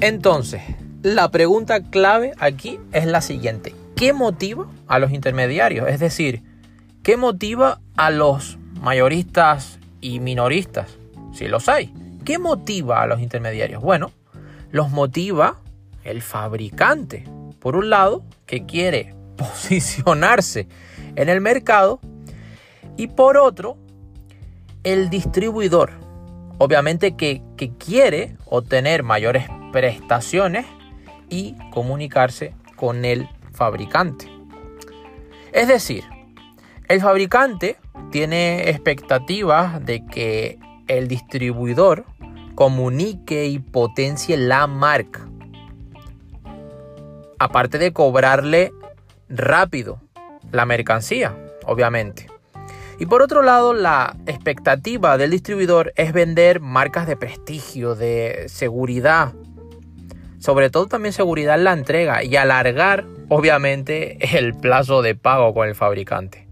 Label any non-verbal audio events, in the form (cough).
Entonces, la pregunta clave aquí es la siguiente. ¿Qué motiva a los intermediarios? Es decir, ¿qué motiva a los mayoristas y minoristas? Si los hay. ¿Qué motiva a los intermediarios? Bueno, los motiva el fabricante. Por un lado, que quiere (laughs) posicionarse en el mercado y por otro, el distribuidor. Obviamente que, que quiere obtener mayores prestaciones y comunicarse con el fabricante. Es decir, el fabricante tiene expectativas de que el distribuidor comunique y potencie la marca. Aparte de cobrarle rápido la mercancía, obviamente. Y por otro lado, la expectativa del distribuidor es vender marcas de prestigio, de seguridad, sobre todo también seguridad en la entrega y alargar, obviamente, el plazo de pago con el fabricante.